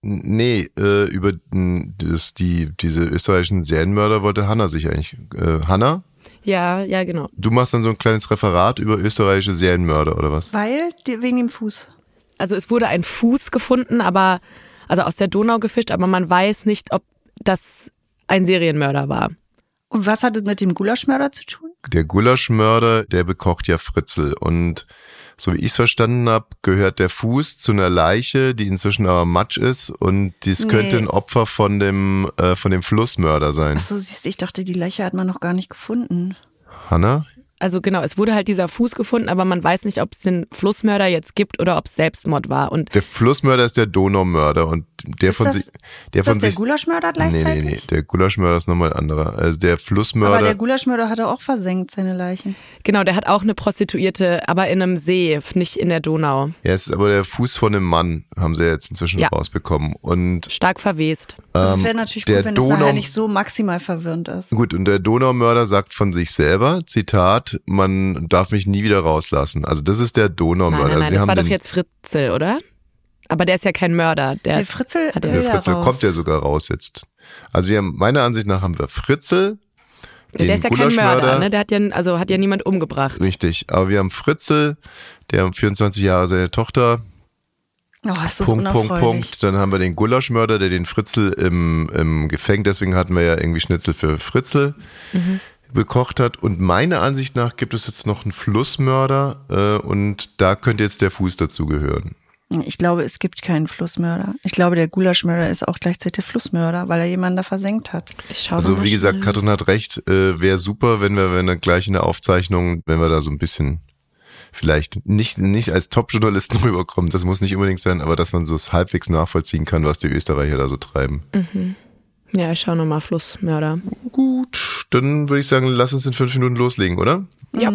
Nee, äh, über das, die, diese österreichischen Serienmörder wollte Hanna sich eigentlich. Äh, Hanna? Ja, ja, genau. Du machst dann so ein kleines Referat über österreichische Serienmörder oder was? Weil, die, wegen dem Fuß. Also es wurde ein Fuß gefunden, aber, also aus der Donau gefischt, aber man weiß nicht, ob das ein Serienmörder war. Und was hat es mit dem Gulaschmörder zu tun? Der Gulaschmörder, der bekocht ja Fritzel und so wie ich es verstanden habe, gehört der Fuß zu einer Leiche, die inzwischen aber Matsch ist und dies Nee. könnte ein Opfer von dem äh, von dem Flussmörder sein. Ach so, siehst du, ich dachte, die Leiche hat man noch gar nicht gefunden. Hanna? Also genau, es wurde halt dieser Fuß gefunden, aber man weiß nicht, ob es den Flussmörder jetzt gibt oder ob es Selbstmord war. Und Der Flussmörder ist der Donaumörder und der Ist von das- sich der Ist von das der sich Gulaschmörder Nee, gleichzeitig? nee, nee, der Gulaschmörder ist nochmal ein anderer. Also der Aber Flussmörder der Gulaschmörder hat er auch versenkt, seine Leichen. genau, der hat auch eine Prostituierte, aber in einem See, nicht in der Donau. Ja, es ist aber der Fuß von einem Mann, haben sie jetzt inzwischen Ja. rausbekommen. Und Stark verwest. Das ähm, wäre natürlich der gut, wenn es Donau- nachher nicht so maximal verwirrend ist. gut, und der Donaumörder sagt von sich selber, Zitat, man darf mich nie wieder rauslassen. Also das ist der Nein, Donaumörder. nein, also nein, wir das haben war doch jetzt Fritzel, oder? Aber der ist ja kein Mörder. Der Der ist, Fritzel hat er- der ja Fritzel raus. kommt ja sogar raus jetzt. Also wir haben, meiner Ansicht nach haben wir Fritzel, den der ist ja kein. Mörder, ne? Der hat ja, also hat ja niemand umgebracht. Richtig, aber wir haben Fritzel, der um 24 Jahre seine Tochter Oh, ist das Punkt, Punkt. Punkt. Dann haben wir den Gulaschmörder, der den Fritzel im, im Gefängnis, deswegen hatten wir ja irgendwie Schnitzel für Fritzel bekocht hat. Und meiner Ansicht nach gibt es jetzt noch einen Flussmörder äh, und da könnte jetzt der Fuß dazugehören. Ich glaube, es gibt keinen Flussmörder. Ich glaube, der Gulaschmörder ist auch gleichzeitig der Flussmörder, weil er jemanden da versenkt hat. Ich Also wie gesagt, schnell. Katrin hat recht, äh, wäre super, wenn wir, wenn wir gleich in der Aufzeichnung, wenn wir da so ein bisschen vielleicht nicht, nicht als Top-Journalisten rüberkommen, das muss nicht unbedingt sein, aber dass man so es halbwegs nachvollziehen kann, was die Österreicher da so treiben. Ja, ich schau nochmal Flussmörder. Gut, dann würde ich sagen, lass uns in fünf Minuten loslegen, oder? Ja.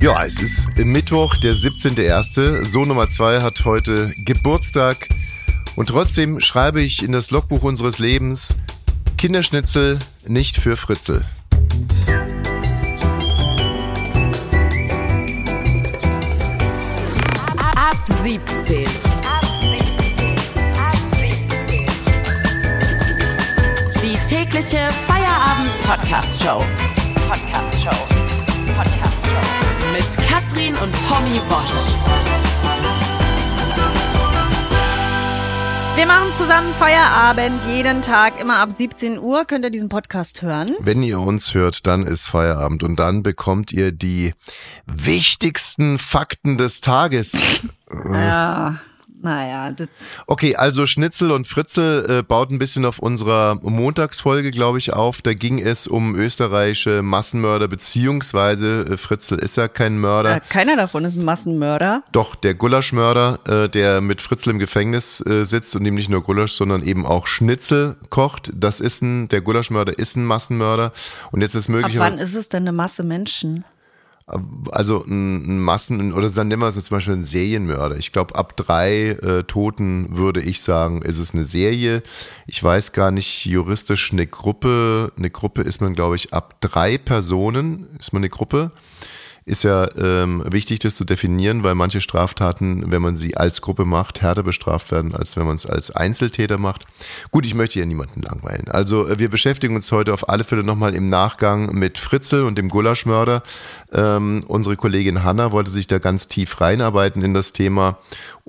Ja, es ist Mittwoch, der 17.01. So Nummer zwei hat heute Geburtstag. Und trotzdem schreibe ich in das Logbuch unseres Lebens Kinderschnitzel nicht für Fritzel. Ab 17. Die tägliche Feierabend-Podcast-Show. Podcast-Show. Podcast-Show. Mit Katrin und Tommy Bosch. Wir machen zusammen Feierabend jeden Tag, immer ab 17 Uhr könnt ihr diesen Podcast hören. Wenn ihr uns hört, dann ist Feierabend und dann bekommt ihr die wichtigsten Fakten des Tages. Ja, naja, das, Okay, also Schnitzel und Fritzel äh, baut ein bisschen auf unserer Montagsfolge, glaube ich, auf. Da ging es um österreichische Massenmörder, beziehungsweise äh, Fritzel ist ja kein Mörder. äh, keiner davon ist ein Massenmörder. Doch, der Gulaschmörder, äh, der mit Fritzl im Gefängnis äh, sitzt und ihm nicht nur Gulasch, sondern eben auch Schnitzel kocht, das ist ein, der Gulaschmörder ist ein Massenmörder. Und jetzt ist Ab möglich, wann ist es denn eine Masse Menschen? Also ein, Massen, oder dann nennen wir es zum Beispiel ein Serienmörder. Ich glaube, ab drei äh, Toten würde ich sagen, ist es eine Serie. Ich weiß gar nicht, juristisch eine Gruppe, eine Gruppe ist man, glaube ich, ab drei Personen ist man eine Gruppe. Ist ja ähm, wichtig, das zu definieren, weil manche Straftaten, wenn man sie als Gruppe macht, härter bestraft werden, als wenn man es als Einzeltäter macht. Gut, ich möchte hier niemanden langweilen. Also äh, wir beschäftigen uns heute auf alle Fälle nochmal im Nachgang mit Fritzel und dem Gulaschmörder. Ähm, unsere Kollegin Hanna wollte sich da ganz tief reinarbeiten in das Thema.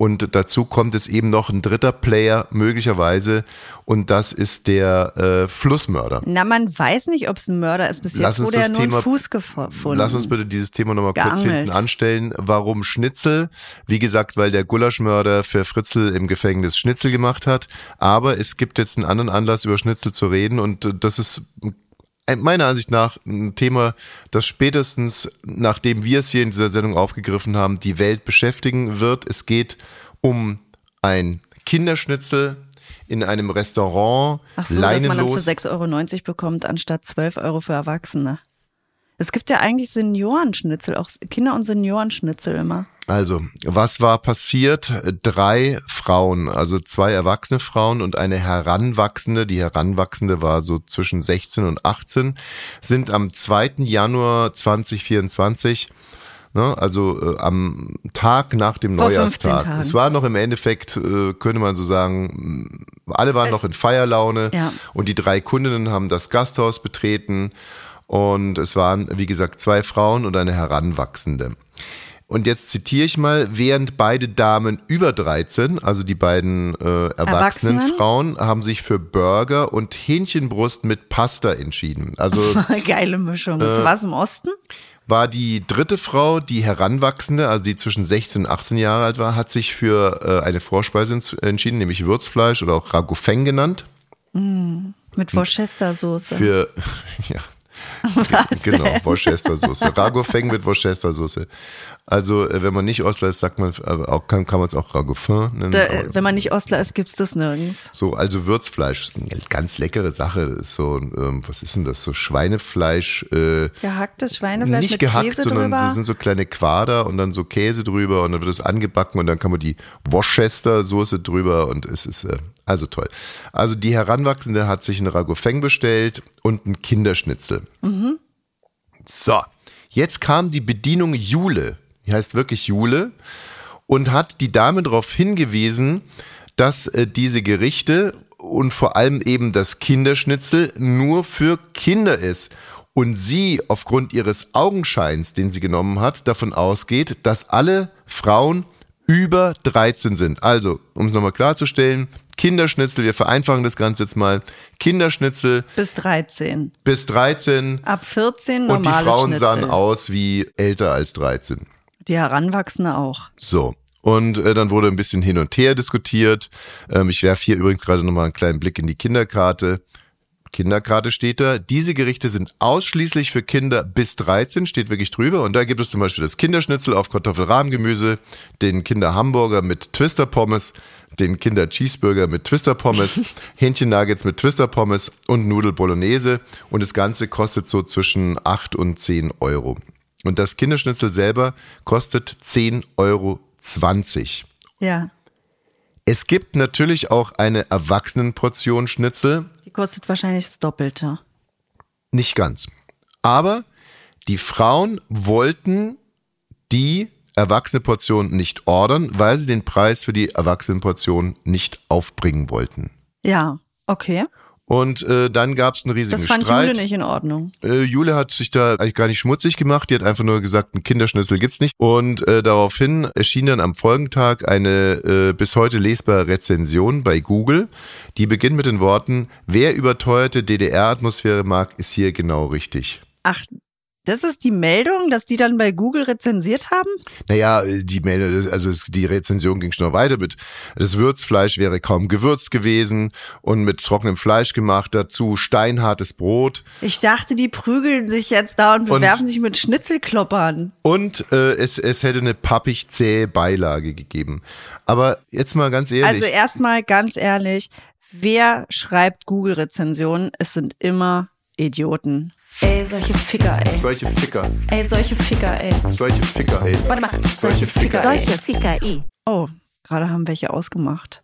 Und dazu kommt es eben noch ein dritter Player möglicherweise und das ist der äh, Flussmörder. Na, man weiß nicht, ob es ein Mörder ist. Bis Lass jetzt wurde ja das nur Thema- ein Fuß gefunden. Lass uns bitte dieses Thema nochmal kurz hinten anstellen. Warum Schnitzel? Wie gesagt, weil der Gulaschmörder für Fritzl im Gefängnis Schnitzel gemacht hat. Aber es gibt jetzt einen anderen Anlass, über Schnitzel zu reden und äh, das ist meiner Ansicht nach ein Thema, das spätestens, nachdem wir es hier in dieser Sendung aufgegriffen haben, die Welt beschäftigen wird. Es geht um ein Kinderschnitzel in einem Restaurant, Ach so, dass man dann für leinenlos. 6,90 Euro bekommt, anstatt 12 Euro für Erwachsene. Es gibt ja eigentlich Seniorenschnitzel, auch Kinder- und Seniorenschnitzel immer. Also, was war passiert? Drei Frauen, also zwei erwachsene Frauen und eine Heranwachsende, die Heranwachsende war so zwischen 16 und 18, sind am 2. Januar 2024 Ne? Also äh, am Tag nach dem Vor 15 Neujahrstag. Es war noch im Endeffekt, äh, könnte man so sagen, alle waren noch in Feierlaune Ja. und die drei Kundinnen haben das Gasthaus betreten und es waren, wie gesagt, zwei Frauen und eine Heranwachsende. Und jetzt zitiere ich mal, während beide Damen über 13, also die beiden äh, erwachsenen Erwachsenen? Frauen, haben sich für Burger und Hähnchenbrust mit Pasta entschieden. Also Geile Mischung. Ist was im Osten? war die dritte Frau, die Heranwachsende, also die zwischen 16 und 18 Jahre alt war, hat sich für äh, eine Vorspeise ents- entschieden, nämlich Würzfleisch oder auch Ragoufeng genannt. Mit Worcestersoße. Für, ja. genau, Worcestersoße. Ragoufeng mit Worcestersoße. Also, äh, wenn man nicht Ostler ist, sagt man, äh, auch, kann, kann man es auch Ragoufeng nennen. Da, wenn man nicht Ostler ist, gibt's das nirgends. So, also Würzfleisch, eine ganz leckere Sache. Das ist so, ähm, was ist denn das? So Schweinefleisch, äh, Gehacktes Schweinefleisch nicht mit gehackt, Käse sondern drüber. sie sind so kleine Quader und dann so Käse drüber und dann wird es angebacken und dann kann man die Worcester-Soße drüber und es ist äh, also toll. Also die Heranwachsende hat sich einen Ragoufeng bestellt und einen Kinderschnitzel. Mhm. So, jetzt kam die Bedienung Jule, die heißt wirklich Jule und hat die Dame darauf hingewiesen, dass äh, diese Gerichte und vor allem eben das Kinderschnitzel nur für Kinder ist. Und sie aufgrund ihres Augenscheins, den sie genommen hat, davon ausgeht, dass alle Frauen über 13 sind. Also, um es nochmal klarzustellen, Kinderschnitzel, wir vereinfachen das Ganze jetzt mal, Kinderschnitzel Bis 13. bis 13 Ab 14 und die normales Frauen Schnitzel. sahen aus wie älter als 13. Die Heranwachsende auch. So. Und äh, dann wurde ein bisschen hin und her diskutiert. Ähm, ich werfe hier übrigens gerade nochmal einen kleinen Blick in die Kinderkarte. Kinderkarte steht da. Diese Gerichte sind ausschließlich für Kinder bis 13, steht wirklich drüber. Und da gibt es zum Beispiel das Kinderschnitzel auf Kartoffelrahmgemüse, den Kinderhamburger mit Twister-Pommes, den Kinder-Cheeseburger mit Twister-Pommes, Hähnchennuggets mit Twister-Pommes und Nudel Bolognese. Und das Ganze kostet so zwischen 8 und 10 Euro. Und das Kinderschnitzel selber kostet 10,20 Euro. Ja. Es gibt natürlich auch eine Erwachsenenportion Schnitzel, Die kostet wahrscheinlich das Doppelte. nicht ganz. Aber die Frauen wollten die erwachsene Portion nicht ordern, weil sie den Preis für die Erwachsenenportion nicht aufbringen wollten. Ja, okay. Und äh, dann gab es einen riesigen Das fand Streit. Jule nicht in Ordnung. Äh, Jule hat sich da eigentlich gar nicht schmutzig gemacht. Die hat einfach nur gesagt, ein Kinderschnitzel gibt's nicht. Und äh, daraufhin erschien dann am Folgentag eine äh, bis heute lesbare Rezension bei Google. Die beginnt mit den Worten, wer überteuerte DDR-Atmosphäre mag, ist hier genau richtig. Ach, das ist die Meldung, dass die dann bei Google rezensiert haben? Naja, die Mail, also die Rezension ging schon noch weiter mit, das Würzfleisch wäre kaum gewürzt gewesen und mit trockenem Fleisch gemacht, dazu steinhartes Brot. Ich dachte, die prügeln sich jetzt da und Und- bewerfen sich mit Schnitzelkloppern. Und äh, es, es hätte eine pappig zähe Beilage gegeben. Aber jetzt mal ganz ehrlich. Also erstmal ganz ehrlich, wer schreibt Google-Rezensionen? Es sind immer Idioten. Ey, solche Ficker, ey. solche Ficker, Ey, solche Ficker, ey. solche Ficker, ey. Warte mal. Solche Ficker, ey. Solche Ficker, i. Oh, gerade haben welche ausgemacht.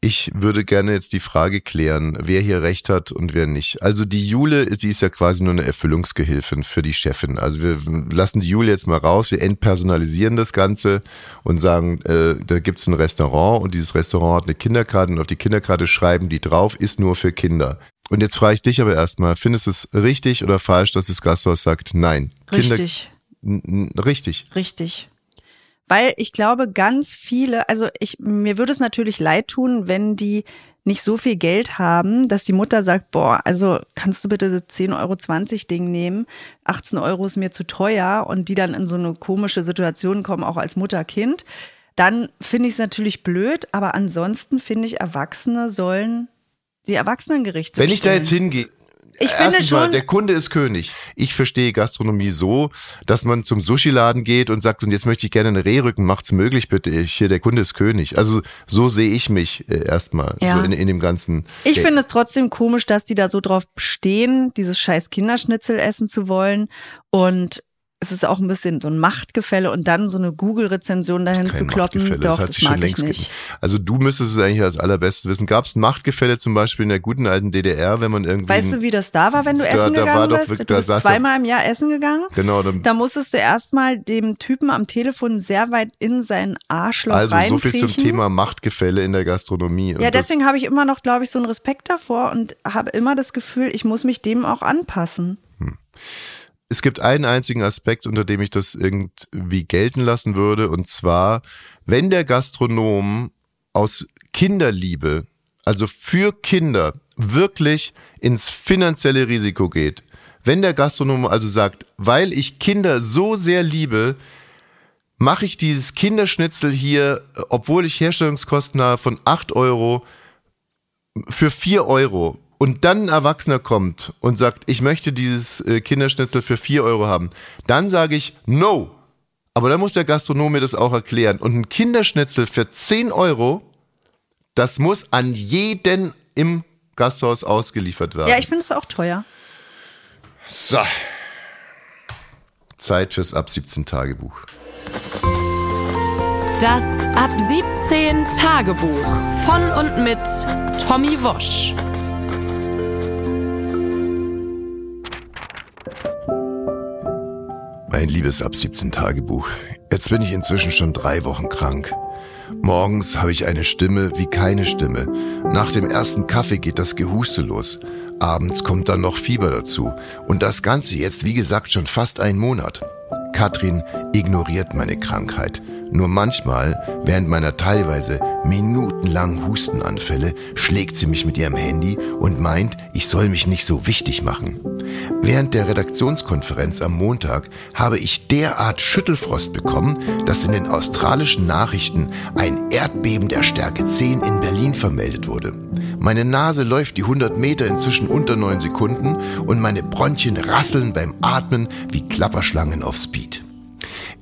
Ich würde gerne jetzt die Frage klären, wer hier recht hat und wer nicht. Also die Jule, sie ist ja quasi nur eine Erfüllungsgehilfin für die Chefin. Also wir lassen die Jule jetzt mal raus, wir entpersonalisieren das Ganze und sagen, äh, da gibt's ein Restaurant und dieses Restaurant hat eine Kinderkarte und auf die Kinderkarte schreiben die drauf, ist nur für Kinder. Und jetzt frage ich dich aber erstmal, findest du es richtig oder falsch, dass das Gasthaus sagt, nein? Richtig, n- richtig. richtig. Weil ich glaube, ganz viele, also ich, mir würde es natürlich leid tun, wenn die nicht so viel Geld haben, dass die Mutter sagt, boah, also kannst du bitte das 10,20 Euro Ding nehmen, 18 Euro ist mir zu teuer und die dann in so eine komische Situation kommen, auch als Mutter-Kind. Dann finde ich es natürlich blöd, aber ansonsten finde ich, Erwachsene sollen die Erwachsenengerichte Wenn ich da jetzt hingehe, Ich finde erstens mal, schon- der Kunde ist König. Ich verstehe Gastronomie so, dass man zum Sushi-Laden geht und sagt, und jetzt möchte ich gerne einen Rehrücken, macht's möglich bitte. Ich, hier, der Kunde ist König. Also so sehe ich mich äh, erstmal Ja. so in, in dem ganzen. Ich Game. finde es trotzdem komisch, dass die da so drauf bestehen, dieses scheiß Kinderschnitzel essen zu wollen. Und es ist auch ein bisschen so ein Machtgefälle und dann so eine Google-Rezension dahin zu kloppen, Machtgefälle, doch, das hat das sich schon mag ich längst nicht. gegeben. Also du müsstest es eigentlich als allerbestes wissen. Gab es ein Machtgefälle zum Beispiel in der guten alten DDR, wenn man irgendwie. Weißt du, wie das da war, wenn du Da- essen da war gegangen doch bist? wirklich- Du da bist zweimal im Jahr essen gegangen. Genau, dann, Da musstest du erstmal dem Typen am Telefon sehr weit in seinen Arschloch also so viel zum. Thema Machtgefälle in der Gastronomie. Ja, deswegen habe ich immer noch, glaube ich, so einen Respekt davor und habe immer das Gefühl, ich muss mich dem auch anpassen. Es gibt einen einzigen Aspekt, unter dem ich das irgendwie gelten lassen würde, und zwar, wenn der Gastronom aus Kinderliebe, also für Kinder, wirklich ins finanzielle Risiko geht. Wenn der Gastronom also sagt, weil ich Kinder so sehr liebe, mache ich dieses Kinderschnitzel hier, obwohl ich Herstellungskosten habe von 8 Euro, für 4 Euro und dann ein Erwachsener kommt und sagt, ich möchte dieses äh, Kinderschnitzel für 4 Euro haben, dann sage ich no. Aber dann muss der Gastronom mir das auch erklären. Und ein Kinderschnitzel für 10 Euro, das muss an jeden im Gasthaus ausgeliefert werden. Ja, ich finde es auch teuer. so. Zeit fürs Ab 17 Tagebuch. Das Ab 17 Tagebuch von und mit Tommy Wosch. Mein liebes Ab 17 Tagebuch. Jetzt bin ich inzwischen schon drei Wochen krank. Morgens habe ich eine Stimme wie keine Stimme. Nach dem ersten Kaffee geht das Gehuste los. Abends kommt dann noch Fieber dazu. Und das Ganze jetzt, wie gesagt, schon fast ein Monat. Katrin ignoriert meine Krankheit. Nur manchmal, während meiner teilweise minutenlangen Hustenanfälle, schlägt sie mich mit ihrem Handy und meint, ich soll mich nicht so wichtig machen. Während der Redaktionskonferenz am Montag habe ich derart Schüttelfrost bekommen, dass in den australischen Nachrichten ein Erdbeben der Stärke 10 in Berlin vermeldet wurde. Meine Nase läuft die 100 Meter inzwischen unter 9 Sekunden und meine Bronchien rasseln beim Atmen wie Klapperschlangen auf Speed.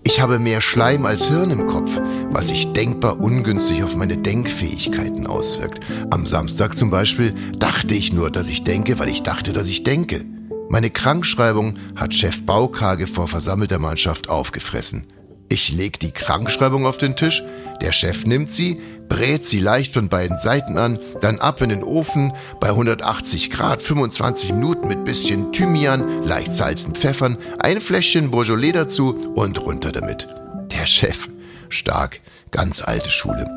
Ich habe mehr Schleim als Hirn im Kopf, was sich denkbar ungünstig auf meine Denkfähigkeiten auswirkt. Am Samstag zum Beispiel dachte ich nur, dass ich denke, weil ich dachte, dass ich denke. Meine Krankschreibung hat Chef Baukage vor versammelter Mannschaft aufgefressen. Ich leg die Krankschreibung auf den Tisch, der Chef nimmt sie, brät sie leicht von beiden Seiten an, dann ab in den Ofen bei 180 Grad 25 Minuten mit bisschen Thymian, leicht salzen, Pfeffern, ein Fläschchen Beaujolais dazu und runter damit. Der Chef, stark, ganz alte Schule.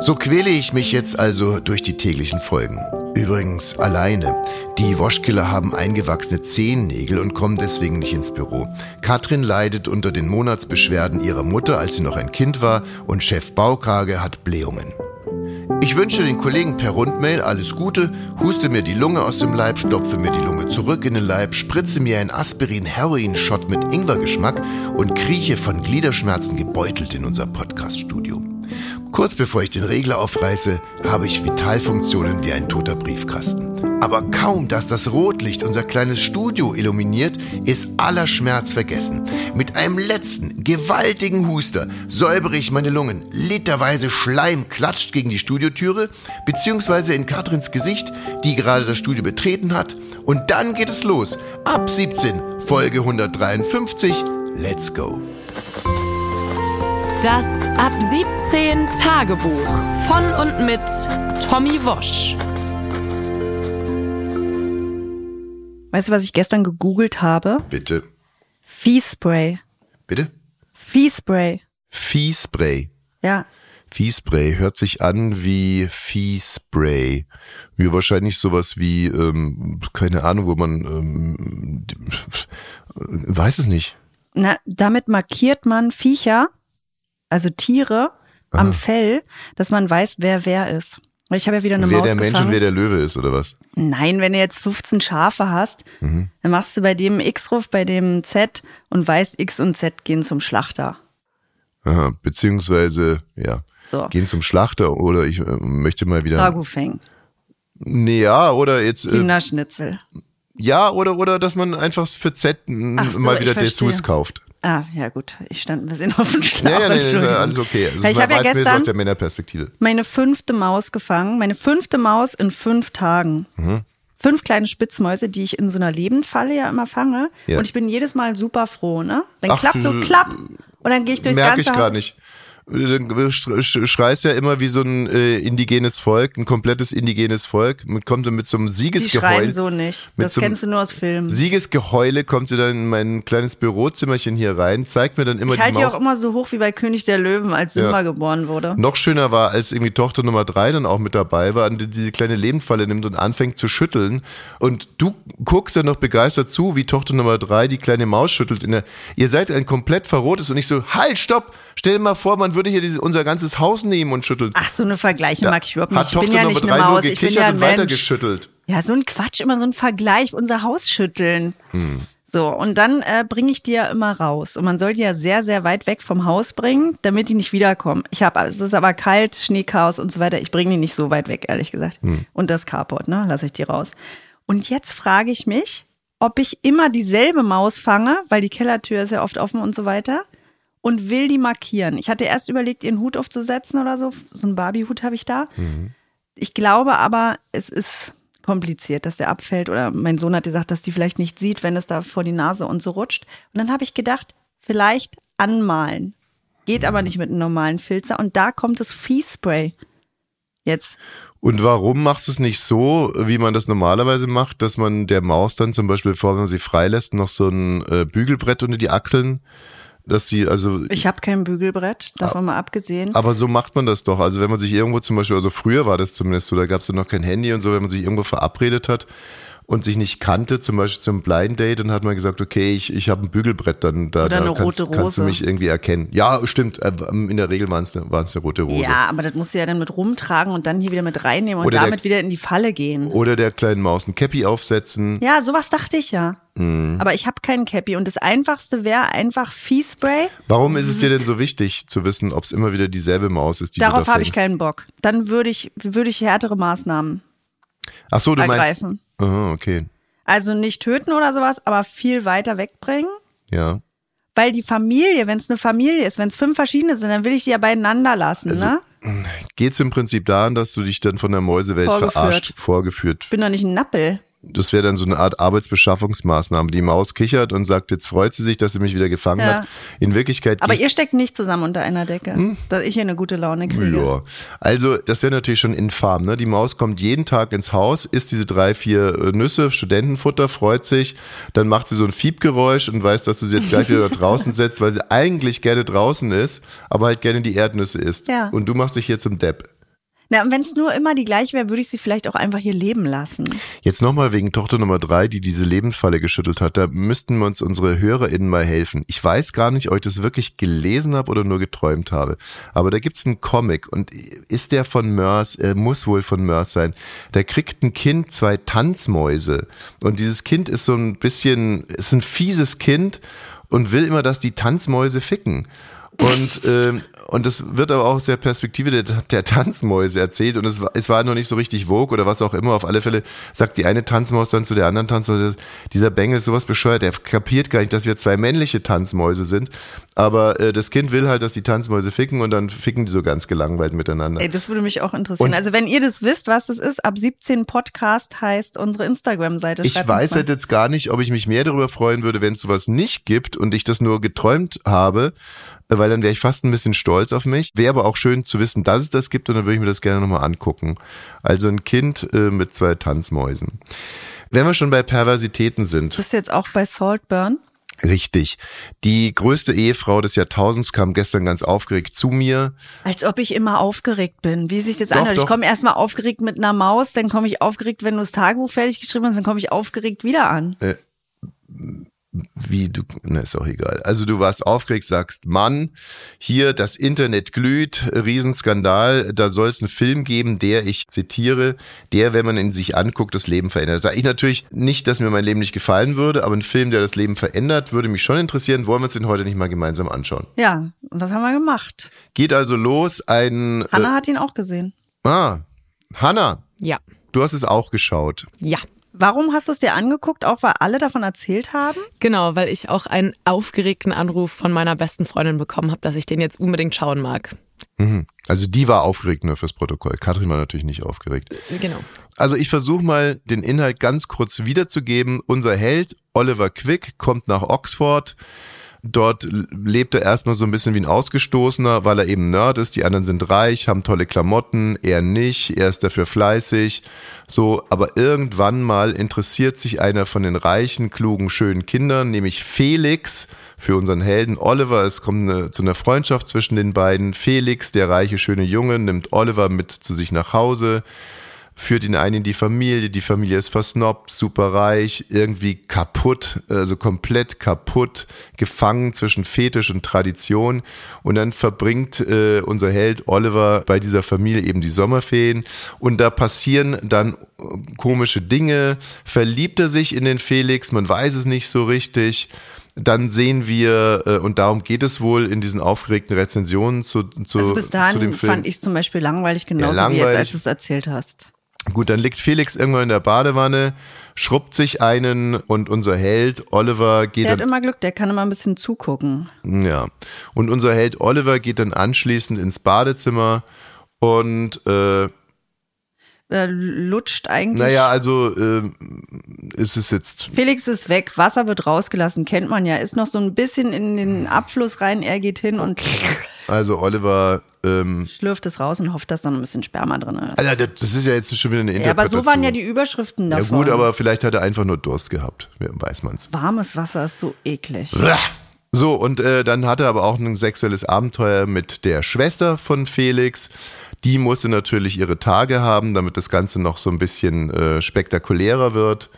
So quäle ich mich jetzt also durch die täglichen Folgen. Übrigens alleine. Die Waschkiller haben eingewachsene Zehennägel und kommen deswegen nicht ins Büro. Katrin leidet unter den Monatsbeschwerden ihrer Mutter, als sie noch ein Kind war, und Chef Baukage hat Blähungen. Ich wünsche den Kollegen per Rundmail alles Gute, huste mir die Lunge aus dem Leib, stopfe mir die Lunge zurück in den Leib, spritze mir ein Aspirin-Heroin-Shot mit Ingwergeschmack und krieche von Gliederschmerzen gebeutelt in unser Podcast-Studio. Kurz bevor ich den Regler aufreiße, habe ich Vitalfunktionen wie ein toter Briefkasten. Aber kaum, dass das Rotlicht unser kleines Studio illuminiert, ist aller Schmerz vergessen. Mit einem letzten, gewaltigen Huster säubere ich meine Lungen. Literweise Schleim klatscht gegen die Studiotüre, beziehungsweise in Katrins Gesicht, die gerade das Studio betreten hat. Und dann geht es los. Ab 17, Folge 153. Let's go. Das Ab 17 Tagebuch von und mit Tommy Wosch. Weißt du, was ich gestern gegoogelt habe? Bitte. Viehspray. Bitte? Viehspray. Viehspray. Ja. Viehspray hört sich an wie Viehspray. Wie wahrscheinlich sowas wie, ähm, keine Ahnung, wo man, ähm, weiß es nicht. Na, damit markiert man Viecher, also Tiere, am Fell, dass man weiß, wer wer ist. Ich habe ja wieder eine wer Maus der Mensch und wer der Löwe ist, oder was? Nein, wenn du jetzt 15 Schafe hast, Mhm. dann machst du bei dem X-Ruf, bei dem Z und weißt, X und Z gehen zum Schlachter. Aha, beziehungsweise, ja. So. Gehen zum Schlachter oder ich äh, möchte mal wieder. Ragufeng, Nee, ja, oder jetzt. Äh, Hühnerschnitzel. ja, oder, oder dass man einfach für Z Ach mal wieder. Dessous kauft. Ah, ja gut, ich stand ein bisschen auf dem Schlauch. Ja, ja, nee, nee, ist ja alles okay. Also, ich habe ja gestern aus der Männerperspektive. meine fünfte Maus gefangen. Meine fünfte Maus in fünf Tagen. Mhm. fünf kleine Spitzmäuse, die ich in so einer Lebendfalle ja immer fange. Ja. Und ich bin jedes Mal super froh, ne? Dann Ach, klappt so, du- klapp. Und dann gehe ich durchs Merke ganze ich Haus. gerade nicht. Sch- schreist ja immer wie so ein äh, indigenes Volk, ein komplettes indigenes Volk. Man kommt dann mit so einem Die Siegesgeheul. schreien so nicht. Mit Das so kennst du nur aus Filmen. Siegesgeheule kommt sie dann in mein kleines Bürozimmerchen hier rein, zeigt mir dann immer ich halte die die Maus. auch immer so hoch wie bei König der Löwen, als Simba Ja. geboren wurde. Noch schöner war, als irgendwie Tochter Nummer drei dann auch mit dabei war und die diese kleine Lebendfalle nimmt und anfängt zu schütteln. Und du guckst dann noch begeistert zu, wie Tochter Nummer drei die kleine Maus schüttelt. In der, ihr seid ein komplett verrohtes und ich so, halt, stopp! Stell dir mal vor, man würde hier diese, unser ganzes Haus nehmen und schütteln. Ach, so eine Vergleiche Da mag ich überhaupt nicht. Hat Ich bin Tochter ja Nummer nicht eine Maus, ich bin ja und ein weiter Mensch. geschüttelt. Ja, so ein Quatsch, immer so ein Vergleich, unser Haus schütteln. Hm. So, und dann äh, bringe ich die ja immer raus. Und man soll die ja sehr, sehr weit weg vom Haus bringen, damit die nicht wiederkommen. Ich habe, es ist aber kalt, Schneechaos und so weiter. Ich bringe die nicht so weit weg, ehrlich gesagt. Hm. Und das Carport, ne, lasse ich die raus. Und jetzt frage ich mich, ob ich immer dieselbe Maus fange, weil die Kellertür ist ja oft offen und so weiter. Und will die markieren. Ich hatte erst überlegt, ihren Hut aufzusetzen oder so. So einen Barbie-Hut habe ich da. Ich glaube aber, es ist kompliziert, dass der abfällt. Oder mein Sohn hat gesagt, dass die vielleicht nicht sieht, wenn es da vor die Nase und so rutscht. Und dann habe ich gedacht, vielleicht anmalen. Geht aber nicht mit einem normalen Filzer. Und da kommt das Fee-Spray. Jetzt. Und warum machst du es nicht so, wie man das normalerweise macht, dass man der Maus dann zum Beispiel, bevor man sie freilässt, noch so ein äh, Bügelbrett unter die Achseln, dass sie, also Ich habe kein Bügelbrett, davon mal abgesehen. Aber so macht man das doch. Also wenn man sich irgendwo zum Beispiel, also früher war das zumindest so, da gab es noch kein Handy und so, wenn man sich irgendwo verabredet hat und sich nicht kannte, zum Beispiel zum Blind Date, dann hat man gesagt, okay, ich, ich habe ein Bügelbrett, dann da, da kannst, kannst du mich irgendwie erkennen. Ja, stimmt. äh, In der Regel waren es eine, eine rote Rose. Ja, aber das musst du ja dann mit rumtragen und dann hier wieder mit reinnehmen und Oder der- damit wieder in die Falle gehen. Oder der kleinen Maus ein Cappy aufsetzen. Ja, sowas dachte ich ja. Mhm. Aber ich habe keinen Cappy und das Einfachste wäre einfach Fee-Spray. Warum ist es dir denn so wichtig zu wissen, ob es immer wieder dieselbe Maus ist, die Darauf habe ich keinen Bock. Dann würde ich, würde ich härtere Maßnahmen Ach so, du ergreifen. meinst. Aha, okay. Also nicht töten oder sowas, aber viel weiter wegbringen. Ja. Weil die Familie, wenn es eine Familie ist, wenn es fünf verschiedene sind, dann will ich die ja beieinander lassen, Also, ne? Geht es im Prinzip daran, dass du dich dann von der Mäusewelt Vorgeführt. verarscht, vorgeführt Ich bin doch nicht ein Nappel. Das wäre dann so eine Art Arbeitsbeschaffungsmaßnahme. Die Maus kichert und sagt, jetzt freut sie sich, dass sie mich wieder gefangen Ja. hat. In Wirklichkeit Aber ihr steckt nicht zusammen unter einer Decke, dass ich hier eine gute Laune kriege. ja. Also, das wäre natürlich schon infam. Ne? Die Maus kommt jeden Tag ins Haus, isst diese drei, vier äh, Nüsse, Studentenfutter, freut sich, dann macht sie so ein Fiebgeräusch und weiß, dass du sie jetzt gleich wieder da draußen setzt, weil sie eigentlich gerne draußen ist, aber halt gerne die Erdnüsse isst. Ja. Und du machst dich jetzt im Depp. Na, und wenn es nur immer die gleiche wäre, würde ich sie vielleicht auch einfach hier leben lassen. Jetzt nochmal wegen Tochter Nummer drei, die diese Lebensfalle geschüttelt hat. Da müssten wir uns unsere HörerInnen mal helfen. Ich weiß gar nicht, ob ich das wirklich gelesen habe oder nur geträumt habe. Aber da gibt's einen Comic und ist der von Mörs, er muss wohl von Mörs sein. Da kriegt ein Kind zwei Tanzmäuse und dieses Kind ist so ein bisschen, ist ein fieses Kind und will immer, dass die Tanzmäuse ficken. Und, ähm, und das wird aber auch aus der Perspektive der, der Tanzmäuse erzählt und es war, es war noch nicht so richtig Vogue oder was auch immer. Auf alle Fälle sagt die eine Tanzmaus dann zu der anderen Tanzmaus, dieser Bengel ist sowas bescheuert, der kapiert gar nicht, dass wir zwei männliche Tanzmäuse sind. Aber äh, das Kind will halt, dass die Tanzmäuse ficken und dann ficken die so ganz gelangweilt miteinander. Ey, das würde mich auch interessieren. Und- also wenn ihr das wisst, was das ist, ab 17 Podcast heißt unsere Instagram-Seite. Ich weiß halt jetzt gar nicht, ob ich mich mehr darüber freuen würde, wenn es sowas nicht gibt und ich das nur geträumt habe, weil dann wäre ich fast ein bisschen stolz auf mich. Wäre aber auch schön zu wissen, dass es das gibt und dann würde ich mir das gerne nochmal angucken. Also ein Kind äh, mit zwei Tanzmäusen. Wenn wir schon bei Perversitäten sind, Bist du jetzt auch bei Saltburn? richtig. Die größte Ehefrau des Jahrtausends kam gestern ganz aufgeregt zu mir. Als ob ich immer aufgeregt bin. Wie sich das Doch, anhört. Ich doch. komme erstmal aufgeregt mit einer Maus, dann komme ich aufgeregt, wenn du das Tagebuch fertig geschrieben hast, dann komme ich aufgeregt wieder an. Wie du, na ist auch egal. Also du warst aufgeregt, sagst, Mann, hier das Internet glüht, Riesenskandal, da soll es einen Film geben, der, ich zitiere, der, wenn man ihn sich anguckt, das Leben verändert. Sag ich natürlich nicht, dass mir mein Leben nicht gefallen würde, aber ein Film, der das Leben verändert, würde mich schon interessieren. Wollen wir uns den heute nicht mal gemeinsam anschauen? Ja, und das haben wir gemacht. Geht also los, ein, Hanna hat ihn auch gesehen. äh, ah, Hanna, Ja. du hast es auch geschaut. Ja. Warum hast du es dir angeguckt? Auch weil alle davon erzählt haben? Genau, weil ich auch einen aufgeregten Anruf von meiner besten Freundin bekommen habe, dass ich den jetzt unbedingt schauen mag. Mhm. Also die war aufgeregt nur fürs Protokoll. Katrin war natürlich nicht aufgeregt. Genau. Also ich versuche mal den Inhalt ganz kurz wiederzugeben. Unser Held Oliver Quick kommt nach Oxford. Dort lebt er erstmal so ein bisschen wie ein Ausgestoßener, weil er eben Nerd ist. Die anderen sind reich, haben tolle Klamotten, er nicht, er ist dafür fleißig. So, aber irgendwann mal interessiert sich einer von den reichen, klugen, schönen Kindern, nämlich Felix, für unseren Helden Oliver. Es kommt eine, zu einer Freundschaft zwischen den beiden. Felix, der reiche, schöne Junge, nimmt Oliver mit zu sich nach Hause führt ihn ein in die Familie, die Familie ist versnobbt, super reich, irgendwie kaputt, also komplett kaputt, gefangen zwischen Fetisch und Tradition und dann verbringt äh, unser Held Oliver bei dieser Familie eben die Sommerferien und da passieren dann äh, komische Dinge, verliebt er sich in den Felix, man weiß es nicht so richtig, dann sehen wir, äh, und darum geht es wohl in diesen aufgeregten Rezensionen zu, zu, Also bis zu dahin dem Film. fand ich zum Beispiel langweilig, genauso wie langweilig. jetzt, als du es erzählt hast. Gut, dann liegt Felix irgendwann in der Badewanne, schrubbt sich einen und unser Held Oliver geht Der hat immer Glück, der kann immer ein bisschen zugucken. ja, und unser Held Oliver geht dann anschließend ins Badezimmer und äh, Äh, lutscht eigentlich. naja, also äh, ist es jetzt Felix ist weg, Wasser wird rausgelassen, kennt man ja. Ist noch so ein bisschen in den Abfluss rein, er geht hin und also Oliver ähm, schlürft es raus und hofft, dass da noch ein bisschen Sperma drin ist. Alter, das ist ja jetzt schon wieder eine Ja, Interpretation. aber so waren ja die Überschriften Ja davon. gut, aber vielleicht hat er einfach nur Durst gehabt, weiß man's. Warmes Wasser ist so eklig. So, und äh, dann hatte er aber auch ein sexuelles Abenteuer mit der Schwester von Felix. Die musste natürlich ihre Tage haben, damit das Ganze noch so ein bisschen äh, spektakulärer wird.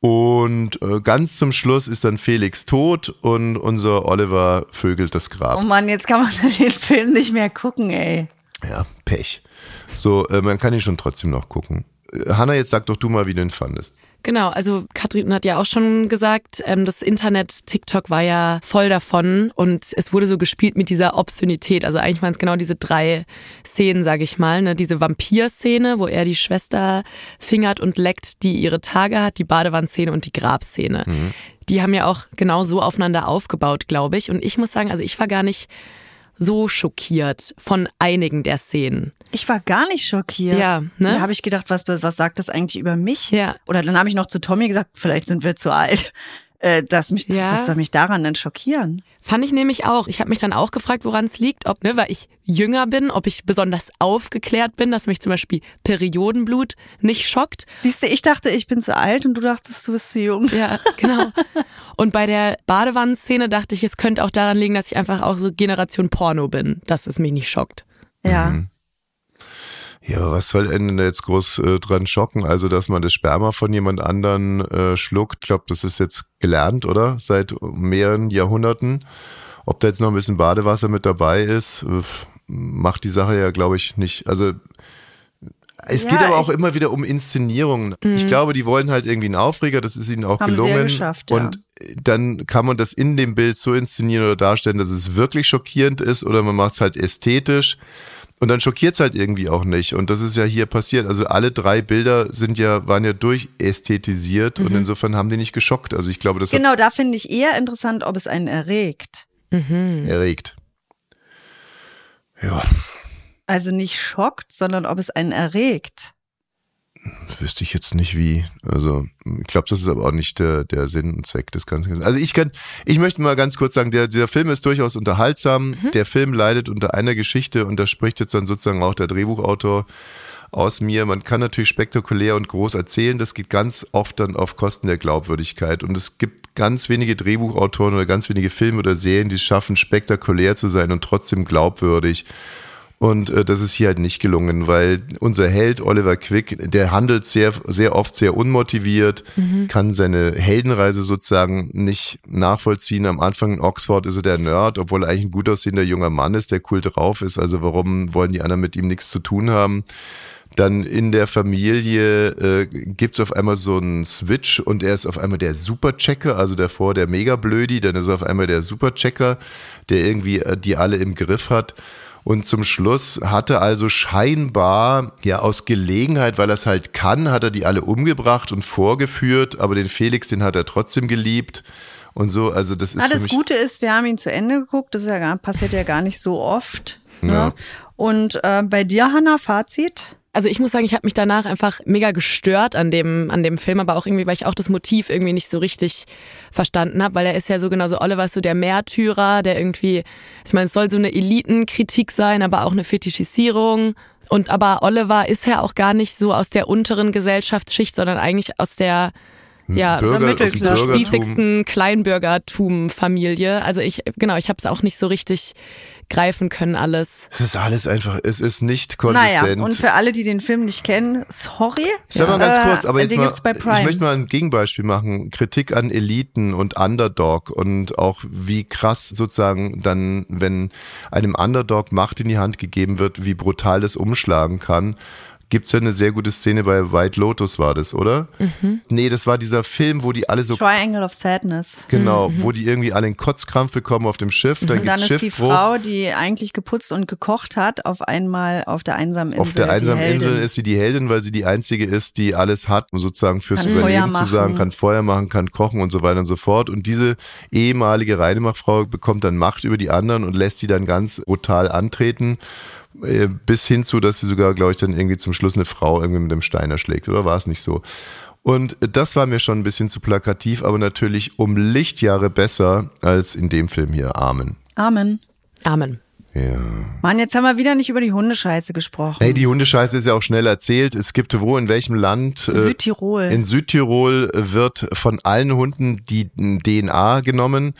Und äh, ganz zum Schluss ist dann Felix tot und unser Oliver vögelt das Grab. Oh Mann, jetzt kann man den Film nicht mehr gucken, ey. Ja, Pech. So, äh, man kann ihn schon trotzdem noch gucken. Äh, Hanna, jetzt sag doch du mal, wie du ihn fandest. Genau, also Katrin hat ja auch schon gesagt, ähm, das Internet, TikTok war ja voll davon und es wurde so gespielt mit dieser Obszönität. Also eigentlich waren es genau diese drei Szenen, sage ich mal. Ne? Diese Vampir-Szene, wo er die Schwester fingert und leckt, die ihre Tage hat, die Badewannenszene und die Grabszene. Die haben ja auch genau so aufeinander aufgebaut, glaube ich. Und ich muss sagen, also ich war gar nicht so schockiert von einigen der Szenen. Ich war gar nicht schockiert. Ja, ne? Da habe ich gedacht, was, was sagt das eigentlich über mich? Ja. Oder dann habe ich noch zu Tommy gesagt, vielleicht sind wir zu alt. Äh, dass mich, Ja. Was soll mich daran denn schockieren? Fand ich nämlich auch. Ich habe mich dann auch gefragt, woran es liegt, ob, ne, weil ich jünger bin, ob ich besonders aufgeklärt bin, dass mich zum Beispiel Periodenblut nicht schockt. Siehst du, ich dachte, ich bin zu alt und du dachtest, du bist zu jung. Ja, genau. Und bei der Badewannenszene dachte ich, es könnte auch daran liegen, dass ich einfach auch so Generation Porno bin, dass es mich nicht schockt. Ja. Mhm. Ja, aber was soll da jetzt groß äh, dran schocken? Also, dass man das Sperma von jemand anderen äh, schluckt, ich glaube, das ist jetzt gelernt, oder? Seit mehreren Jahrhunderten. Ob da jetzt noch ein bisschen Badewasser mit dabei ist, macht die Sache ja, glaube ich, nicht. Also, es Ja, geht aber auch immer wieder um Inszenierungen. Ich glaube, die wollen halt irgendwie einen Aufreger, das ist ihnen auch Mhm. Haben gelungen. geschafft, ja. Und dann kann man das in dem Bild so inszenieren oder darstellen, dass es wirklich schockierend ist oder man macht es halt ästhetisch. Und dann schockiert es halt irgendwie auch nicht. Und das ist ja hier passiert. Also alle drei Bilder sind ja, waren ja durchästhetisiert und insofern haben die nicht geschockt. Also ich glaube, das Genau, da finde ich eher interessant, ob es einen erregt. hat erregt. Ja, Also nicht schockt, sondern ob es einen erregt. Wüsste ich jetzt nicht wie. Also ich glaube, das ist aber auch nicht der, der Sinn und Zweck des Ganzen. Also ich kann, ich möchte mal ganz kurz sagen, der, dieser Film ist durchaus unterhaltsam. Der Film leidet unter einer Geschichte und da spricht jetzt dann sozusagen auch der Drehbuchautor aus mir. Man kann natürlich spektakulär und groß erzählen, das geht ganz oft dann auf Kosten der Glaubwürdigkeit. Und es gibt ganz wenige Drehbuchautoren oder ganz wenige Filme oder Serien, die es schaffen, spektakulär zu sein und trotzdem glaubwürdig. Und äh, das ist hier halt nicht gelungen, weil unser Held Oliver Quick, der handelt sehr, sehr oft sehr unmotiviert, kann seine Heldenreise sozusagen nicht nachvollziehen. Am Anfang in Oxford ist er der Nerd, obwohl er eigentlich ein gut aussehender junger Mann ist, der cool drauf ist. Also warum wollen die anderen mit ihm nichts zu tun haben? Dann in der Familie äh, gibt es auf einmal so einen Switch und er ist auf einmal der Superchecker, also davor der Mega-Blödi, dann ist er auf einmal der Superchecker, der irgendwie äh, die alle im Griff hat. Und zum Schluss hat er also scheinbar, ja aus Gelegenheit, weil er es halt kann, hat er die alle umgebracht und vorgeführt, aber den Felix, den hat er trotzdem geliebt. Und so, also das ist für das Gute ist, wir haben ihn zu Ende geguckt. Das ja gar, passiert ja gar nicht so oft. Ne? Ja. Und äh, bei dir, Hanna, Fazit? Also ich muss sagen, ich habe mich danach einfach mega gestört an dem an dem Film, aber auch irgendwie, weil ich auch das Motiv irgendwie nicht so richtig verstanden habe, weil er ist ja so genauso Oliver ist so der Märtyrer, der irgendwie, ich meine, es soll so eine Elitenkritik sein, aber auch eine Fetischisierung. Und aber Oliver ist ja auch gar nicht so aus der unteren Gesellschaftsschicht, sondern eigentlich aus der ja, Bürger, aus dem Mittelklasse. Bürgertum. spießigsten Kleinbürgertum-Familie. Also ich, genau, ich habe es auch nicht so richtig greifen können alles. Es ist alles einfach, es ist nicht konsistent. Naja, und für alle, die den Film nicht kennen, sorry. Sag mal ganz Äh, kurz, aber jetzt den mal, ich möchte mal ein Gegenbeispiel machen. Kritik an Eliten und Underdog und auch wie krass sozusagen dann, wenn einem Underdog Macht in die Hand gegeben wird, wie brutal das umschlagen kann. Gibt's ja eine sehr gute Szene bei White Lotus war das, oder? Mhm. Nee, das war dieser Film, wo die alle so Triangle of Sadness. genau, wo die irgendwie alle einen Kotzkrampf bekommen auf dem Schiff, dann Und dann ist die. Frau, die eigentlich geputzt und gekocht hat, auf einmal auf der einsamen Insel. Auf der einsamen. Insel ist sie die Heldin, weil sie die einzige ist, die alles hat, um sozusagen fürs Kann Überleben zu sagen, kann Feuer machen, kann kochen und so weiter und so fort. Und diese ehemalige Reinmachfrau bekommt dann Macht über die anderen und lässt die dann ganz brutal antreten. Äh, Bis hin zu, dass sie sogar, glaube ich, dann irgendwie zum Schluss eine Frau irgendwie mit dem Stein erschlägt, oder war es nicht so? Und das war mir schon ein bisschen zu plakativ, aber natürlich um Lichtjahre besser als in dem Film hier. Amen. Amen. Amen. Ja. Mann, jetzt haben wir wieder nicht über die Hundescheiße gesprochen. Hey, die Hundescheiße ist ja auch schnell erzählt. Es gibt wo, in welchem Land? äh, Südtirol. In Südtirol wird von allen Hunden die DNA genommen,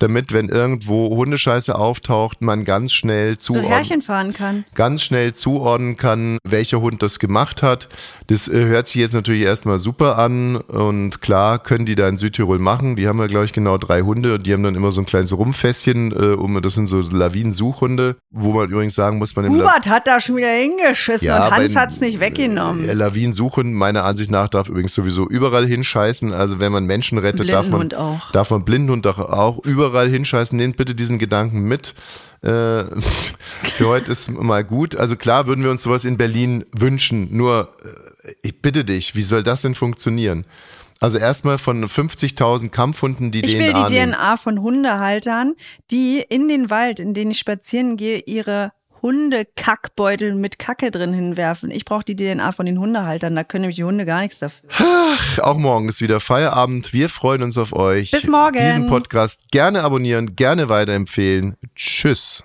damit, wenn irgendwo Hundescheiße auftaucht, man ganz schnell so zuordnen, Härchen fahren kann. ganz schnell zuordnen kann, welcher Hund das gemacht hat. Das äh, hört sich jetzt natürlich erstmal super an und klar können die da in Südtirol machen. Die haben ja, glaube ich, genau drei Hunde und die haben dann immer so ein kleines Rumfässchen, äh, um, das sind so Lawinensuchhunde, wo man übrigens sagen muss, man Hubert hat da schon wieder hingeschissen Ja, und Hans bei- hat's nicht weggenommen. äh, Lawinensuchhund meiner Ansicht nach darf übrigens sowieso überall hinscheißen. Also wenn man Menschen rettet, darf man, auch. darf man Blindenhund doch auch überall hinscheißen. Nehmt bitte diesen Gedanken mit. Äh, für heute ist mal gut. Also klar würden wir uns sowas in Berlin wünschen. Nur, äh, ich bitte dich, wie soll das denn funktionieren? Also erstmal von 50.000 Kampfhunden, die Ich will DNA die nehmen. DNA von Hundehaltern, die in den Wald, in den ich spazieren gehe, ihre Hundekackbeutel mit Kacke drin hinwerfen. Ich brauche die DNA von den Hundehaltern, da können nämlich die Hunde gar nichts dafür. Auch morgen ist wieder Feierabend. Wir freuen uns auf euch. Bis morgen. Diesen Podcast gerne abonnieren, gerne weiterempfehlen. Tschüss.